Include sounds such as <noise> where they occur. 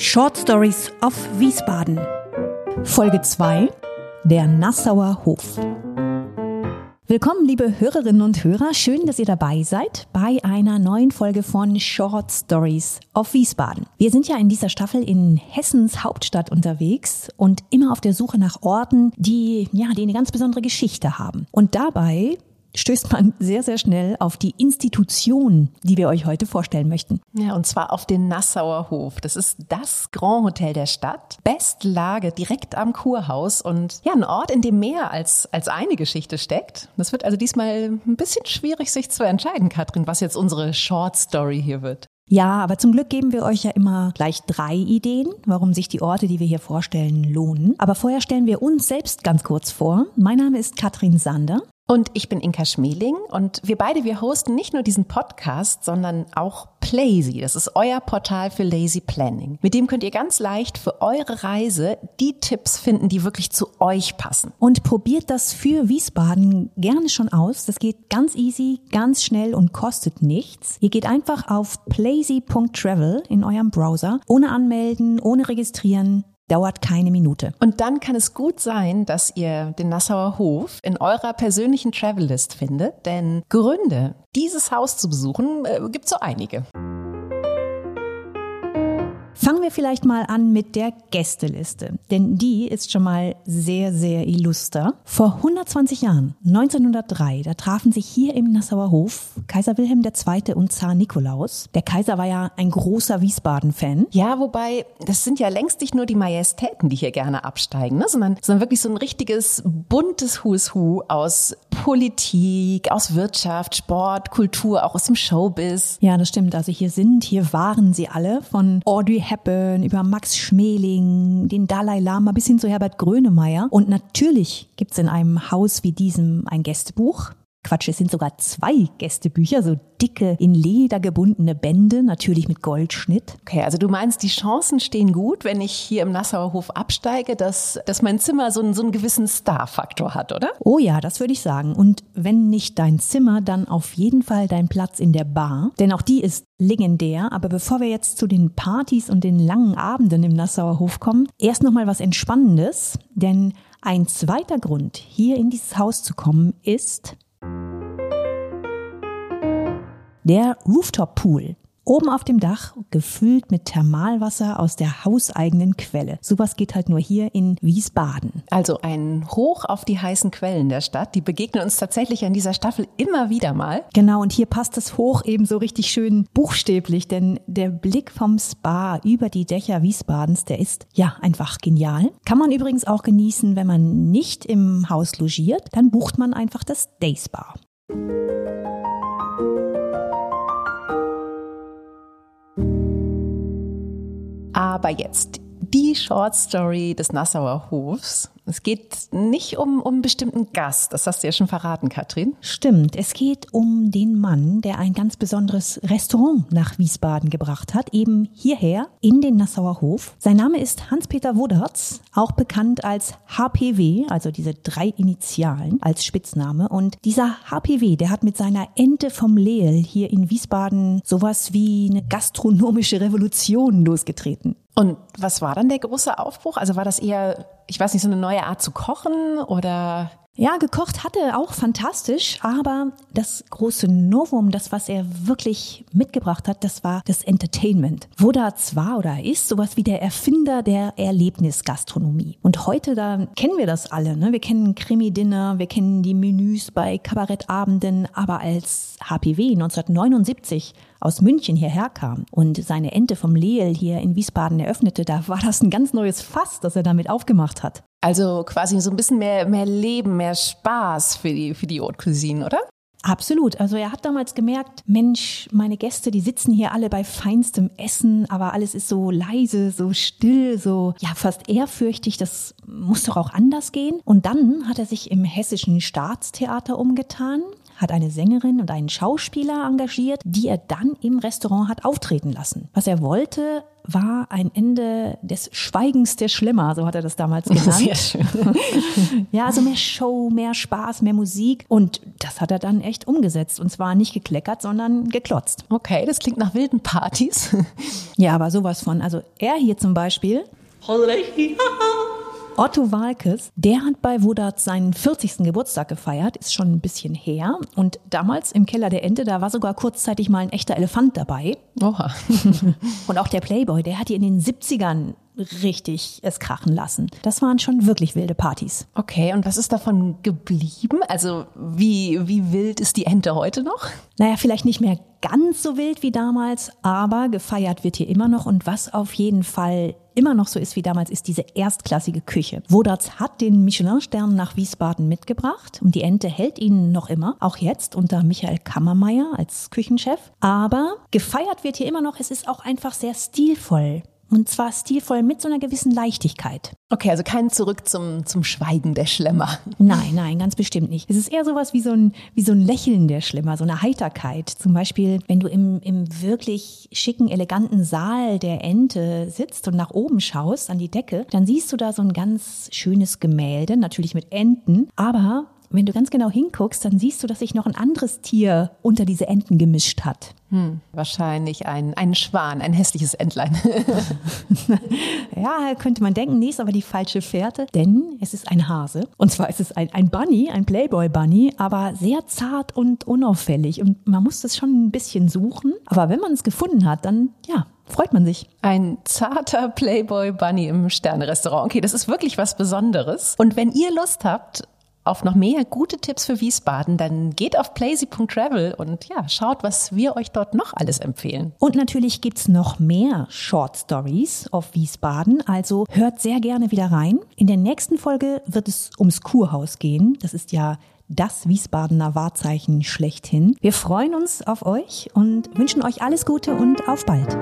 Short Stories of Wiesbaden. Folge 2. Der Nassauer Hof. Willkommen, liebe Hörerinnen und Hörer. Schön, dass ihr dabei seid bei einer neuen Folge von Short Stories of Wiesbaden. Wir sind ja in dieser Staffel in Hessens Hauptstadt unterwegs und immer auf der Suche nach Orten, die, ja, die eine ganz besondere Geschichte haben. Und dabei stößt man sehr, sehr schnell auf die Institution, die wir euch heute vorstellen möchten. Ja, und zwar auf den Nassauer Hof. Das ist das Grand Hotel der Stadt. Bestlage direkt am Kurhaus und ja, ein Ort, in dem mehr als, als eine Geschichte steckt. Das wird also diesmal ein bisschen schwierig, sich zu entscheiden, Katrin, was jetzt unsere Short Story hier wird. Ja, aber zum Glück geben wir euch ja immer gleich drei Ideen, warum sich die Orte, die wir hier vorstellen, lohnen. Aber vorher stellen wir uns selbst ganz kurz vor. Mein Name ist Katrin Sander. Und ich bin Inka Schmeling und wir beide, wir hosten nicht nur diesen Podcast, sondern auch Plazy. Das ist euer Portal für Lazy Planning. Mit dem könnt ihr ganz leicht für eure Reise die Tipps finden, die wirklich zu euch passen. Und probiert das für Wiesbaden gerne schon aus. Das geht ganz easy, ganz schnell und kostet nichts. Ihr geht einfach auf plazy.travel in eurem Browser, ohne anmelden, ohne registrieren dauert keine Minute. Und dann kann es gut sein, dass ihr den Nassauer Hof in eurer persönlichen Travellist findet, denn Gründe, dieses Haus zu besuchen, äh, gibt so einige. Fangen wir vielleicht mal an mit der Gästeliste, denn die ist schon mal sehr, sehr illuster. Vor 120 Jahren, 1903, da trafen sich hier im Nassauer Hof Kaiser Wilhelm II. und Zar Nikolaus. Der Kaiser war ja ein großer Wiesbaden-Fan. Ja, wobei, das sind ja längst nicht nur die Majestäten, die hier gerne absteigen, ne? sondern, sondern wirklich so ein richtiges buntes Who's Who aus Politik, aus Wirtschaft, Sport, Kultur, auch aus dem Showbiz. Ja, das stimmt. Also hier sind, hier waren sie alle von Audrey Hepburn, über Max Schmeling, den Dalai Lama bis hin zu Herbert Grönemeyer. Und natürlich gibt's in einem Haus wie diesem ein Gästebuch. Quatsch, es sind sogar zwei Gästebücher, so dicke, in Leder gebundene Bände, natürlich mit Goldschnitt. Okay, also du meinst, die Chancen stehen gut, wenn ich hier im Nassauer Hof absteige, dass, dass mein Zimmer so einen, so einen gewissen Star-Faktor hat, oder? Oh ja, das würde ich sagen. Und wenn nicht dein Zimmer, dann auf jeden Fall dein Platz in der Bar. Denn auch die ist legendär. Aber bevor wir jetzt zu den Partys und den langen Abenden im Nassauer Hof kommen, erst nochmal was Entspannendes. Denn ein zweiter Grund, hier in dieses Haus zu kommen, ist, der Rooftop Pool. Oben auf dem Dach, gefüllt mit Thermalwasser aus der hauseigenen Quelle. Sowas geht halt nur hier in Wiesbaden. Also ein Hoch auf die heißen Quellen der Stadt. Die begegnen uns tatsächlich an dieser Staffel immer wieder mal. Genau, und hier passt das Hoch eben so richtig schön buchstäblich, denn der Blick vom Spa über die Dächer Wiesbadens, der ist ja einfach genial. Kann man übrigens auch genießen, wenn man nicht im Haus logiert, dann bucht man einfach das Day Spa. Aber jetzt die Short Story des Nassauer Hofs. Es geht nicht um, um einen bestimmten Gast, das hast du ja schon verraten, Katrin. Stimmt, es geht um den Mann, der ein ganz besonderes Restaurant nach Wiesbaden gebracht hat, eben hierher in den Nassauer Hof. Sein Name ist Hans-Peter Wodarts, auch bekannt als HPW, also diese drei Initialen als Spitzname. Und dieser HPW, der hat mit seiner Ente vom Leel hier in Wiesbaden sowas wie eine gastronomische Revolution losgetreten. Und was war dann der große Aufbruch? Also war das eher, ich weiß nicht, so eine neue Art zu kochen oder? Ja, gekocht hatte auch fantastisch, aber das große Novum, das, was er wirklich mitgebracht hat, das war das Entertainment. Wodarts war oder ist sowas wie der Erfinder der Erlebnisgastronomie. Und heute, da kennen wir das alle. Ne? Wir kennen Krimi-Dinner, wir kennen die Menüs bei Kabarettabenden, aber als HPW 1979 aus München hierher kam und seine Ente vom Leel hier in Wiesbaden eröffnete, da war das ein ganz neues Fass, das er damit aufgemacht hat. Also quasi so ein bisschen mehr, mehr Leben, mehr Spaß für die, für die Haute Cuisine, oder? Absolut. Also er hat damals gemerkt, Mensch, meine Gäste, die sitzen hier alle bei feinstem Essen, aber alles ist so leise, so still, so ja fast ehrfürchtig. Das muss doch auch anders gehen. Und dann hat er sich im hessischen Staatstheater umgetan, hat eine Sängerin und einen Schauspieler engagiert, die er dann im Restaurant hat auftreten lassen. Was er wollte, war ein Ende des Schweigens der Schlimmer, so hat er das damals <laughs> genannt. Sehr schön. <laughs> ja, also mehr Show, mehr Spaß, mehr Musik. Und das hat er dann echt umgesetzt. Und zwar nicht gekleckert, sondern geklotzt. Okay, das klingt nach wilden Partys. ja, aber sowas von. Also er hier zum Beispiel. <laughs> Otto Walkes, der hat bei Wodat seinen 40. Geburtstag gefeiert, ist schon ein bisschen her. Und damals im Keller der Ente, da war sogar kurzzeitig mal ein echter Elefant dabei. Oha. <laughs> und auch der Playboy, der hat hier in den 70ern richtig es krachen lassen. Das waren schon wirklich wilde Partys. Okay, und was ist davon geblieben? Also wie, wie wild ist die Ente heute noch? Naja, vielleicht nicht mehr ganz so wild wie damals, aber gefeiert wird hier immer noch. Und was auf jeden Fall immer noch so ist wie damals, ist diese erstklassige Küche. Wodatz hat den Michelin-Stern nach Wiesbaden mitgebracht und die Ente hält ihn noch immer, auch jetzt unter Michael Kammermeier als Küchenchef. Aber gefeiert wird hier immer noch, es ist auch einfach sehr stilvoll. Und zwar stilvoll mit so einer gewissen Leichtigkeit. Okay, also kein Zurück zum, zum Schweigen der Schlemmer. Nein, nein, ganz bestimmt nicht. Es ist eher sowas wie so ein, wie so ein Lächeln der Schlemmer, so eine Heiterkeit. Zum Beispiel, wenn du im, im wirklich schicken, eleganten Saal der Ente sitzt und nach oben schaust an die Decke, dann siehst du da so ein ganz schönes Gemälde, natürlich mit Enten, aber wenn du ganz genau hinguckst, dann siehst du, dass sich noch ein anderes Tier unter diese Enten gemischt hat. Hm, wahrscheinlich ein, ein Schwan, ein hässliches Entlein. <laughs> ja, könnte man denken, nee, ist aber die falsche Fährte, denn es ist ein Hase. Und zwar ist es ein, ein Bunny, ein Playboy-Bunny, aber sehr zart und unauffällig. Und man muss das schon ein bisschen suchen. Aber wenn man es gefunden hat, dann, ja, freut man sich. Ein zarter Playboy Bunny im Sterne-Restaurant. Okay, das ist wirklich was Besonderes. Und wenn ihr Lust habt, auf noch mehr gute Tipps für Wiesbaden, dann geht auf playsy.travel und ja, schaut, was wir euch dort noch alles empfehlen. Und natürlich gibt es noch mehr Short Stories auf Wiesbaden, also hört sehr gerne wieder rein. In der nächsten Folge wird es ums Kurhaus gehen. Das ist ja das Wiesbadener Wahrzeichen schlechthin. Wir freuen uns auf euch und wünschen euch alles Gute und auf bald.